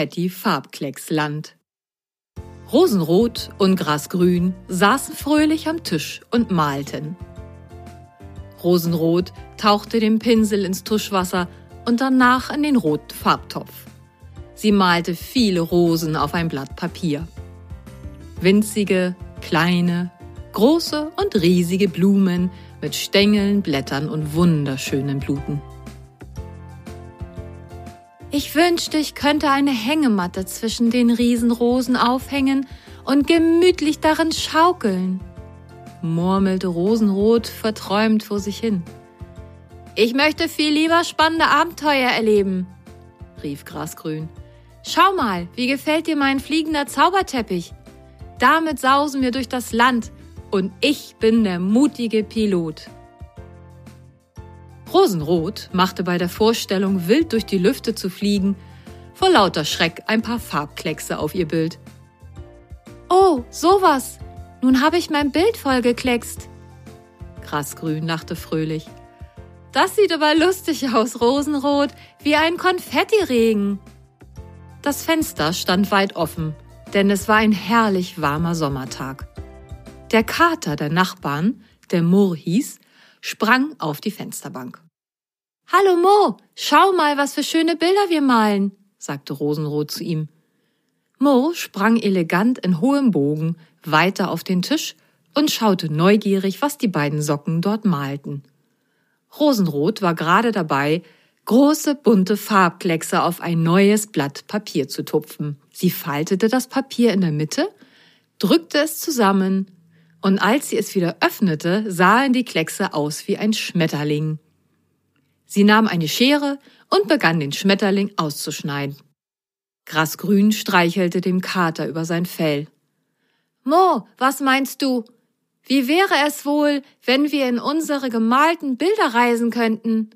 Konfetti-Farbklecksland. Rosenrot und Grasgrün saßen fröhlich am Tisch und malten. Rosenrot tauchte den Pinsel ins Tuschwasser und danach in den roten Farbtopf. Sie malte viele Rosen auf ein Blatt Papier. Winzige, kleine, große und riesige Blumen mit Stängeln, Blättern und wunderschönen Bluten. Ich wünschte, ich könnte eine Hängematte zwischen den Riesenrosen aufhängen und gemütlich darin schaukeln, murmelte Rosenrot verträumt vor sich hin. Ich möchte viel lieber spannende Abenteuer erleben, rief Grasgrün. Schau mal, wie gefällt dir mein fliegender Zauberteppich? Damit sausen wir durch das Land und ich bin der mutige Pilot. Rosenrot machte bei der Vorstellung, wild durch die Lüfte zu fliegen, vor lauter Schreck ein paar Farbkleckse auf ihr Bild. Oh, sowas! Nun habe ich mein Bild vollgekleckst. Grasgrün lachte fröhlich. Das sieht aber lustig aus, Rosenrot, wie ein Konfettiregen. Das Fenster stand weit offen, denn es war ein herrlich warmer Sommertag. Der Kater der Nachbarn, der Murr hieß, sprang auf die Fensterbank. Hallo Mo, schau mal, was für schöne Bilder wir malen, sagte Rosenrot zu ihm. Mo sprang elegant in hohem Bogen weiter auf den Tisch und schaute neugierig, was die beiden Socken dort malten. Rosenrot war gerade dabei, große bunte Farbkleckse auf ein neues Blatt Papier zu tupfen. Sie faltete das Papier in der Mitte, drückte es zusammen und als sie es wieder öffnete, sahen die Kleckse aus wie ein Schmetterling. Sie nahm eine Schere und begann den Schmetterling auszuschneiden. Grasgrün streichelte dem Kater über sein Fell. Mo, was meinst du? Wie wäre es wohl, wenn wir in unsere gemalten Bilder reisen könnten?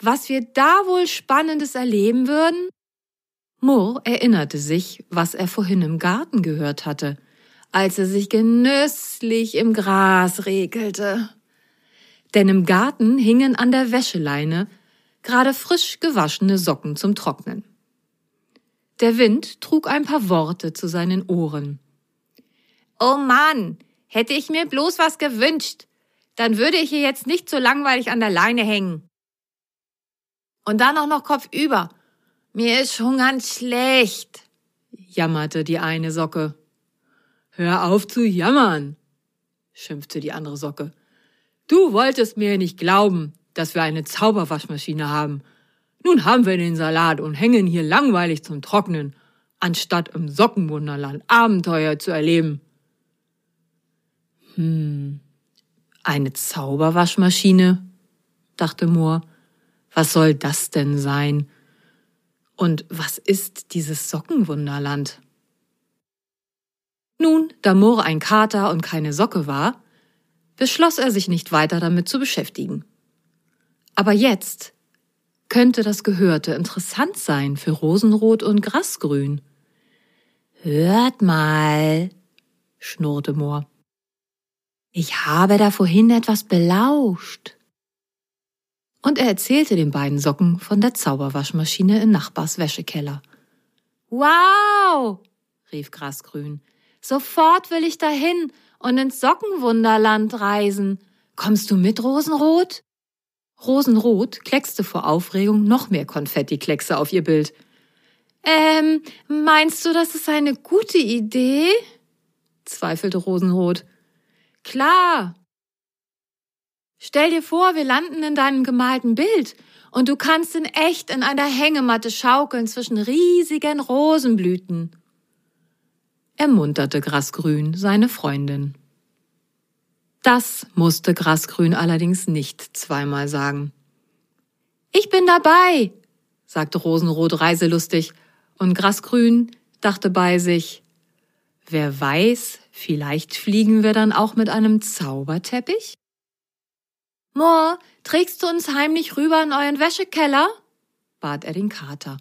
Was wir da wohl Spannendes erleben würden? Murr erinnerte sich, was er vorhin im Garten gehört hatte – als er sich genüsslich im Gras regelte. Denn im Garten hingen an der Wäscheleine gerade frisch gewaschene Socken zum Trocknen. Der Wind trug ein paar Worte zu seinen Ohren. Oh Mann, hätte ich mir bloß was gewünscht, dann würde ich hier jetzt nicht so langweilig an der Leine hängen. Und dann auch noch kopfüber. Mir ist ganz schlecht, jammerte die eine Socke. Hör auf zu jammern, schimpfte die andere Socke. Du wolltest mir nicht glauben, dass wir eine Zauberwaschmaschine haben. Nun haben wir den Salat und hängen hier langweilig zum Trocknen, anstatt im Sockenwunderland Abenteuer zu erleben. Hm, eine Zauberwaschmaschine? dachte Moor. Was soll das denn sein? Und was ist dieses Sockenwunderland? Nun, da Moore ein Kater und keine Socke war, beschloss er sich nicht weiter damit zu beschäftigen. Aber jetzt könnte das Gehörte interessant sein für Rosenrot und Grasgrün. Hört mal, schnurrte Moor. Ich habe da vorhin etwas belauscht. Und er erzählte den beiden Socken von der Zauberwaschmaschine in Nachbars Wäschekeller. Wow, rief Grasgrün. Sofort will ich dahin und ins Sockenwunderland reisen. Kommst du mit, Rosenrot? Rosenrot kleckste vor Aufregung noch mehr Konfettikleckse auf ihr Bild. Ähm, meinst du, das ist eine gute Idee? zweifelte Rosenrot. Klar. Stell dir vor, wir landen in deinem gemalten Bild und du kannst in echt in einer Hängematte schaukeln zwischen riesigen Rosenblüten ermunterte Grasgrün seine Freundin. Das musste Grasgrün allerdings nicht zweimal sagen. Ich bin dabei, sagte Rosenrot reiselustig, und Grasgrün dachte bei sich, wer weiß, vielleicht fliegen wir dann auch mit einem Zauberteppich? Moor, trägst du uns heimlich rüber in euren Wäschekeller? bat er den Kater.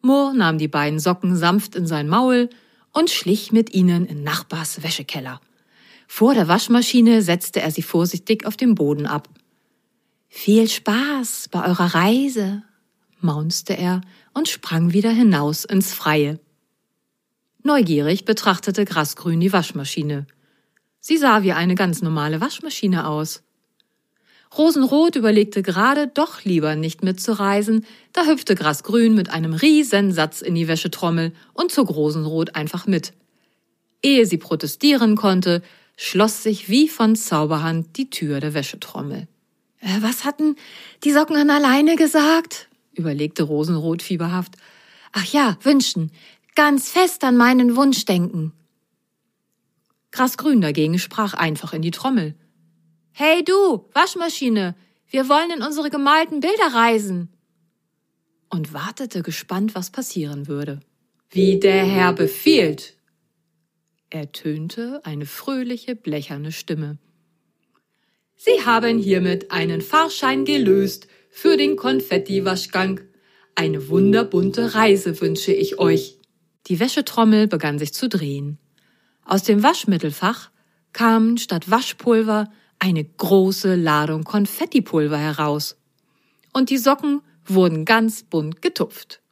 Moor nahm die beiden Socken sanft in sein Maul, und schlich mit ihnen in Nachbars Wäschekeller. Vor der Waschmaschine setzte er sie vorsichtig auf den Boden ab. Viel Spaß bei eurer Reise, maunzte er und sprang wieder hinaus ins Freie. Neugierig betrachtete Grasgrün die Waschmaschine. Sie sah wie eine ganz normale Waschmaschine aus. Rosenrot überlegte gerade, doch lieber nicht mitzureisen, da hüpfte Grasgrün mit einem riesen Satz in die Wäschetrommel und zog Rosenrot einfach mit. Ehe sie protestieren konnte, schloss sich wie von Zauberhand die Tür der Wäschetrommel. Äh, was hatten die Socken an alleine gesagt? überlegte Rosenrot fieberhaft. Ach ja, wünschen. Ganz fest an meinen Wunsch denken. Grasgrün dagegen sprach einfach in die Trommel. Hey du, Waschmaschine, wir wollen in unsere gemalten Bilder reisen. Und wartete gespannt, was passieren würde. Wie der Herr befiehlt, ertönte eine fröhliche, blecherne Stimme. Sie haben hiermit einen Fahrschein gelöst für den Konfetti-Waschgang. Eine wunderbunte Reise wünsche ich euch. Die Wäschetrommel begann sich zu drehen. Aus dem Waschmittelfach kam statt Waschpulver eine große Ladung Konfettipulver heraus. Und die Socken wurden ganz bunt getupft.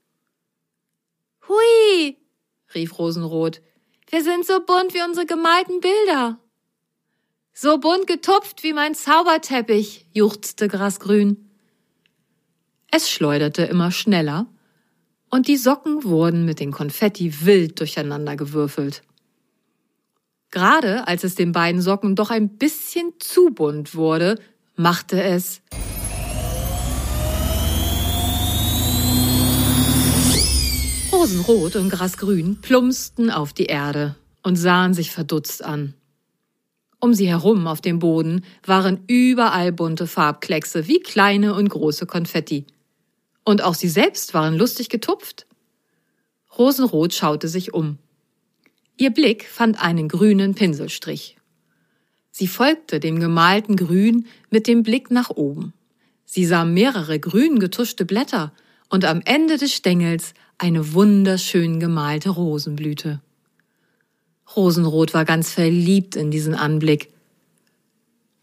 Hui, rief Rosenrot, wir sind so bunt wie unsere gemalten Bilder. So bunt getupft wie mein Zauberteppich, juchzte Grasgrün. Es schleuderte immer schneller, und die Socken wurden mit den Konfetti wild durcheinander gewürfelt. Gerade als es den beiden Socken doch ein bisschen zu bunt wurde, machte es Rosenrot und Grasgrün plumpsten auf die Erde und sahen sich verdutzt an. Um sie herum auf dem Boden waren überall bunte Farbkleckse wie kleine und große Konfetti. Und auch sie selbst waren lustig getupft. Rosenrot schaute sich um. Ihr Blick fand einen grünen Pinselstrich. Sie folgte dem gemalten Grün mit dem Blick nach oben. Sie sah mehrere grün getuschte Blätter und am Ende des Stängels eine wunderschön gemalte Rosenblüte. Rosenrot war ganz verliebt in diesen Anblick.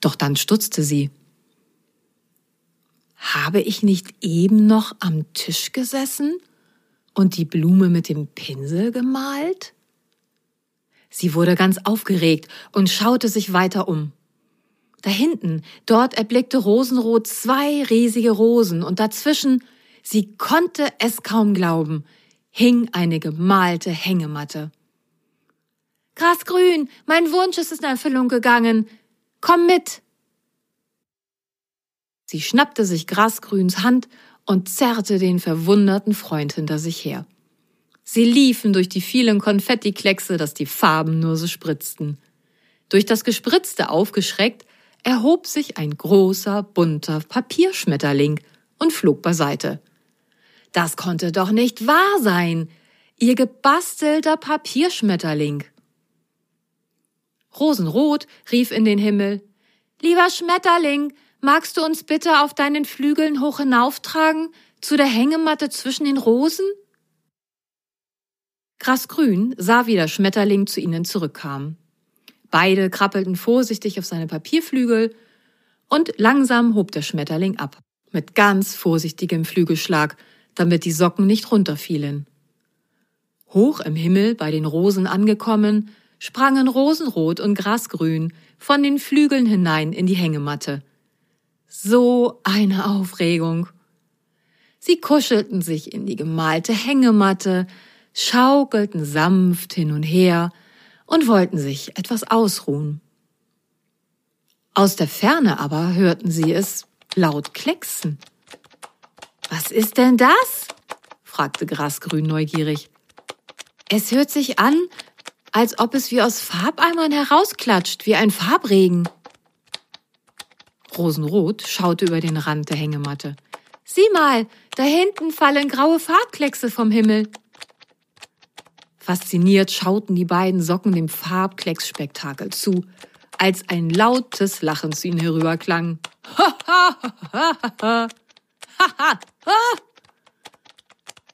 Doch dann stutzte sie. Habe ich nicht eben noch am Tisch gesessen und die Blume mit dem Pinsel gemalt? Sie wurde ganz aufgeregt und schaute sich weiter um. Da hinten, dort erblickte Rosenrot zwei riesige Rosen und dazwischen, sie konnte es kaum glauben, hing eine gemalte Hängematte. Grasgrün, mein Wunsch ist in Erfüllung gegangen. Komm mit! Sie schnappte sich Grasgrüns Hand und zerrte den verwunderten Freund hinter sich her. Sie liefen durch die vielen Konfettikleckse, dass die Farben nur so spritzten. Durch das Gespritzte aufgeschreckt, erhob sich ein großer, bunter Papierschmetterling und flog beiseite. Das konnte doch nicht wahr sein. Ihr gebastelter Papierschmetterling. Rosenrot rief in den Himmel. Lieber Schmetterling, magst du uns bitte auf deinen Flügeln hoch hinauftragen, zu der Hängematte zwischen den Rosen? Grasgrün sah, wie der Schmetterling zu ihnen zurückkam. Beide krabbelten vorsichtig auf seine Papierflügel und langsam hob der Schmetterling ab, mit ganz vorsichtigem Flügelschlag, damit die Socken nicht runterfielen. Hoch im Himmel bei den Rosen angekommen, sprangen Rosenrot und Grasgrün von den Flügeln hinein in die Hängematte. So eine Aufregung. Sie kuschelten sich in die gemalte Hängematte, schaukelten sanft hin und her und wollten sich etwas ausruhen. Aus der Ferne aber hörten sie es laut klecksen. Was ist denn das? fragte Grasgrün neugierig. Es hört sich an, als ob es wie aus Farbeimern herausklatscht, wie ein Farbregen. Rosenrot schaute über den Rand der Hängematte. Sieh mal, da hinten fallen graue Farbkleckse vom Himmel. Fasziniert schauten die beiden Socken dem Farbklecksspektakel zu, als ein lautes Lachen zu ihnen herüberklang.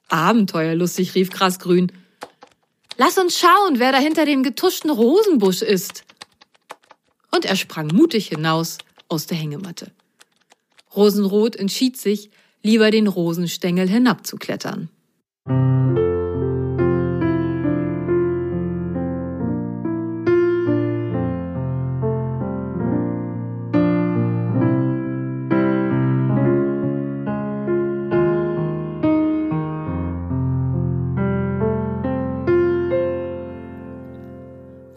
Abenteuerlustig, rief Grasgrün. Lass uns schauen, wer da hinter dem getuschten Rosenbusch ist. Und er sprang mutig hinaus aus der Hängematte. Rosenrot entschied sich, lieber den Rosenstängel hinabzuklettern.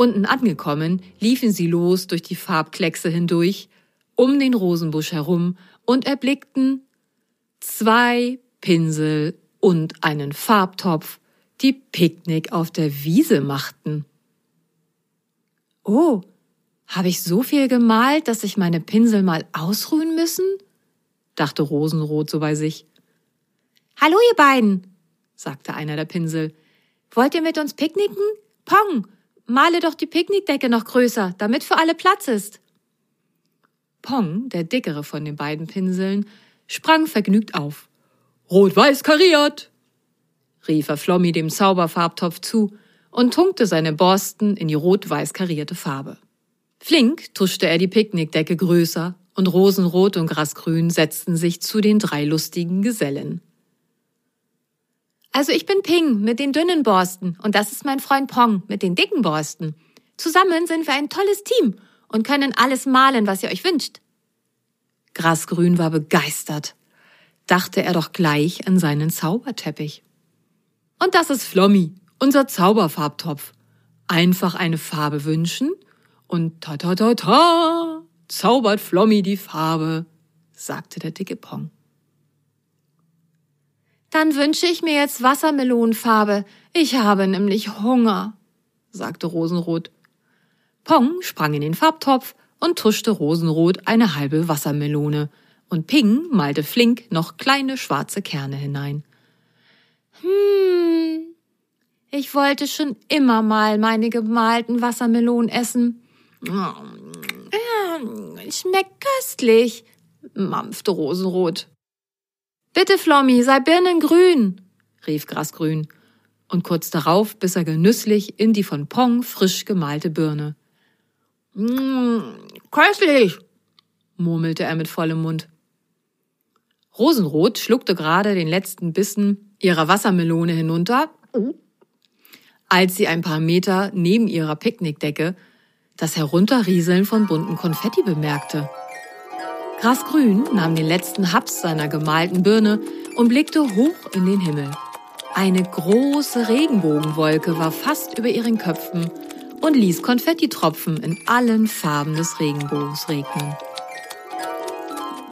Unten angekommen, liefen sie los durch die Farbkleckse hindurch, um den Rosenbusch herum und erblickten zwei Pinsel und einen Farbtopf, die Picknick auf der Wiese machten. Oh, habe ich so viel gemalt, dass sich meine Pinsel mal ausruhen müssen? dachte Rosenrot so bei sich. Hallo, ihr beiden, sagte einer der Pinsel. Wollt ihr mit uns picknicken? Pong, Male doch die Picknickdecke noch größer, damit für alle Platz ist. Pong, der dickere von den beiden Pinseln, sprang vergnügt auf. Rot-weiß kariert! rief er Flommi dem Zauberfarbtopf zu und tunkte seine Borsten in die rot-weiß karierte Farbe. Flink tuschte er die Picknickdecke größer und Rosenrot und Grasgrün setzten sich zu den drei lustigen Gesellen. Also ich bin Ping mit den dünnen Borsten und das ist mein Freund Pong mit den dicken Borsten. Zusammen sind wir ein tolles Team und können alles malen, was ihr euch wünscht. Grasgrün war begeistert. Dachte er doch gleich an seinen Zauberteppich. Und das ist Flommi, unser Zauberfarbtopf. Einfach eine Farbe wünschen und ta ta ta ta zaubert Flommi die Farbe, sagte der dicke Pong. Dann wünsche ich mir jetzt Wassermelonenfarbe. Ich habe nämlich Hunger, sagte Rosenrot. Pong sprang in den Farbtopf und tuschte Rosenrot eine halbe Wassermelone, und Ping malte flink noch kleine schwarze Kerne hinein. Hm, ich wollte schon immer mal meine gemalten Wassermelonen essen. Schmeckt köstlich, mampfte Rosenrot. Bitte, Flommi, sei birnengrün, rief Grasgrün. Und kurz darauf biss er genüsslich in die von Pong frisch gemalte Birne. Mmh, köstlich, murmelte er mit vollem Mund. Rosenrot schluckte gerade den letzten Bissen ihrer Wassermelone hinunter, als sie ein paar Meter neben ihrer Picknickdecke das Herunterrieseln von bunten Konfetti bemerkte. Grasgrün nahm den letzten Haps seiner gemalten Birne und blickte hoch in den Himmel. Eine große Regenbogenwolke war fast über ihren Köpfen und ließ Konfettitropfen in allen Farben des Regenbogens regnen.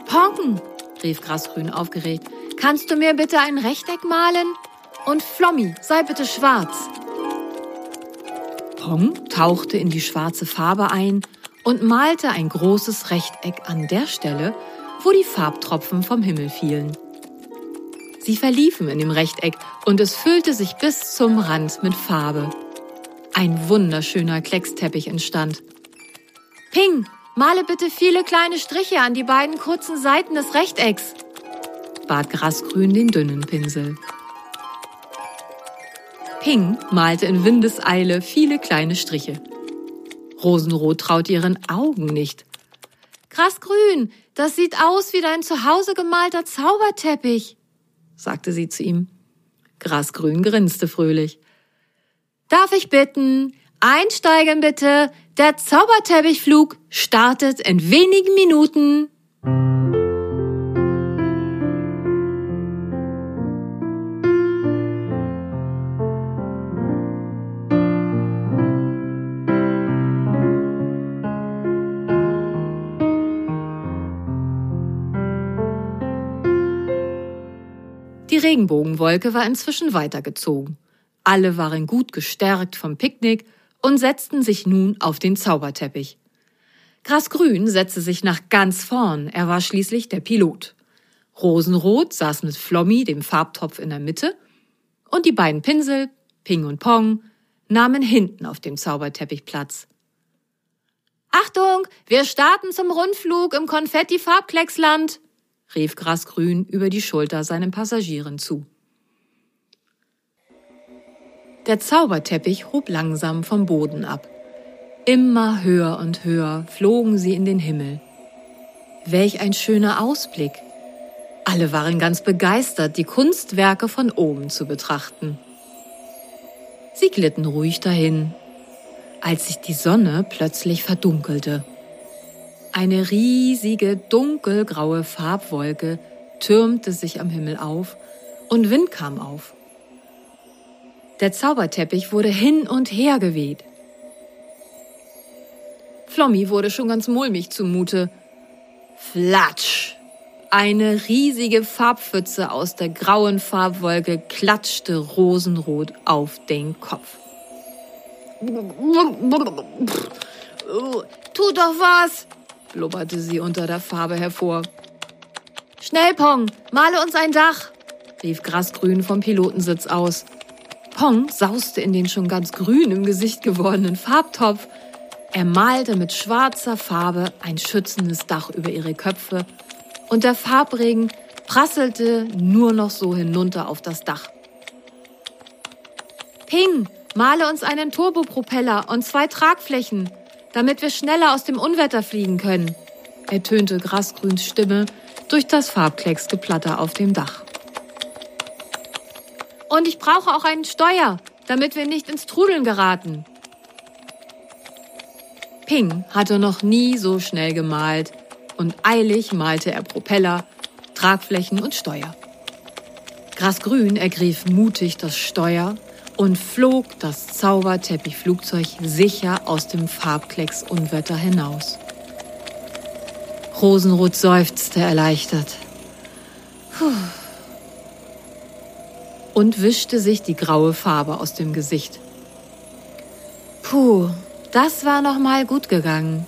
Pong, rief Grasgrün aufgeregt, kannst du mir bitte ein Rechteck malen? Und Flommi, sei bitte schwarz. Pong tauchte in die schwarze Farbe ein und malte ein großes Rechteck an der Stelle, wo die Farbtropfen vom Himmel fielen. Sie verliefen in dem Rechteck und es füllte sich bis zum Rand mit Farbe. Ein wunderschöner Klecksteppich entstand. Ping, male bitte viele kleine Striche an die beiden kurzen Seiten des Rechtecks, bat Grasgrün den dünnen Pinsel. Ping malte in Windeseile viele kleine Striche. Rosenrot traut ihren Augen nicht. Grasgrün, das sieht aus wie dein zu Hause gemalter Zauberteppich, sagte sie zu ihm. Grasgrün grinste fröhlich. Darf ich bitten? Einsteigen bitte. Der Zauberteppichflug startet in wenigen Minuten. Die Regenbogenwolke war inzwischen weitergezogen. Alle waren gut gestärkt vom Picknick und setzten sich nun auf den Zauberteppich. Grasgrün setzte sich nach ganz vorn, er war schließlich der Pilot. Rosenrot saß mit Flommi, dem Farbtopf, in der Mitte, und die beiden Pinsel, Ping und Pong, nahmen hinten auf dem Zauberteppich Platz. Achtung, wir starten zum Rundflug im Konfetti-Farbklecksland, rief Grasgrün über die Schulter seinen Passagieren zu. Der Zauberteppich hob langsam vom Boden ab. Immer höher und höher flogen sie in den Himmel. Welch ein schöner Ausblick. Alle waren ganz begeistert, die Kunstwerke von oben zu betrachten. Sie glitten ruhig dahin, als sich die Sonne plötzlich verdunkelte. Eine riesige dunkelgraue Farbwolke türmte sich am Himmel auf und Wind kam auf. Der Zauberteppich wurde hin und her geweht. Flommi wurde schon ganz mulmig zumute. Flatsch! Eine riesige Farbpfütze aus der grauen Farbwolke klatschte rosenrot auf den Kopf. Tut doch was, blubberte sie unter der Farbe hervor. Schnell, Pong, male uns ein Dach, rief Grasgrün vom Pilotensitz aus. Pong sauste in den schon ganz grün im Gesicht gewordenen Farbtopf. Er malte mit schwarzer Farbe ein schützendes Dach über ihre Köpfe und der Farbregen prasselte nur noch so hinunter auf das Dach. Ping, male uns einen Turbopropeller und zwei Tragflächen, damit wir schneller aus dem Unwetter fliegen können, ertönte Grasgrüns Stimme durch das Farbklecksgeplatter auf dem Dach. Und ich brauche auch einen Steuer, damit wir nicht ins Trudeln geraten. Ping hatte noch nie so schnell gemalt und eilig malte er Propeller, Tragflächen und Steuer. Grasgrün ergriff mutig das Steuer und flog das Zauberteppichflugzeug sicher aus dem Farbklecks-Unwetter hinaus. Rosenrot seufzte erleichtert. Puh. Und wischte sich die graue Farbe aus dem Gesicht. Puh, das war noch mal gut gegangen,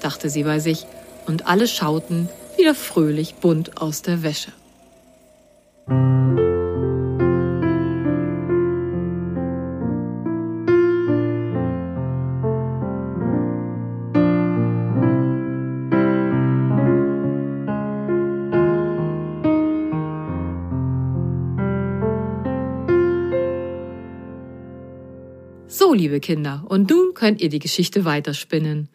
dachte sie bei sich und alle schauten wieder fröhlich bunt aus der Wäsche. Liebe Kinder, und nun könnt ihr die Geschichte weiterspinnen.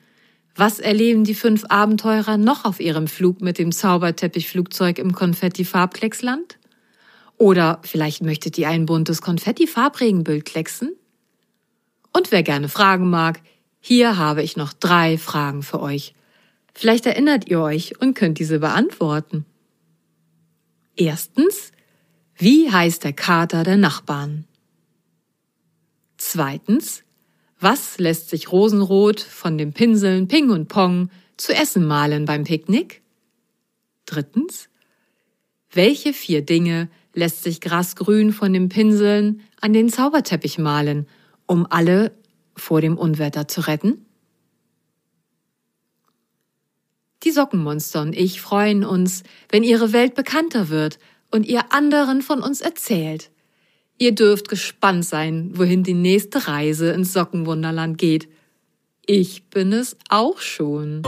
Was erleben die fünf Abenteurer noch auf ihrem Flug mit dem Zauberteppichflugzeug im Konfetti-Farbklecksland? Oder vielleicht möchtet ihr ein buntes Konfetti-Farbregenbild klecksen? Und wer gerne fragen mag, hier habe ich noch drei Fragen für euch. Vielleicht erinnert ihr euch und könnt diese beantworten. Erstens, wie heißt der Kater der Nachbarn? Zweitens, was lässt sich Rosenrot von den Pinseln Ping und Pong zu essen malen beim Picknick? Drittens. Welche vier Dinge lässt sich Grasgrün von den Pinseln an den Zauberteppich malen, um alle vor dem Unwetter zu retten? Die Sockenmonster und ich freuen uns, wenn ihre Welt bekannter wird und ihr anderen von uns erzählt. Ihr dürft gespannt sein, wohin die nächste Reise ins Sockenwunderland geht. Ich bin es auch schon.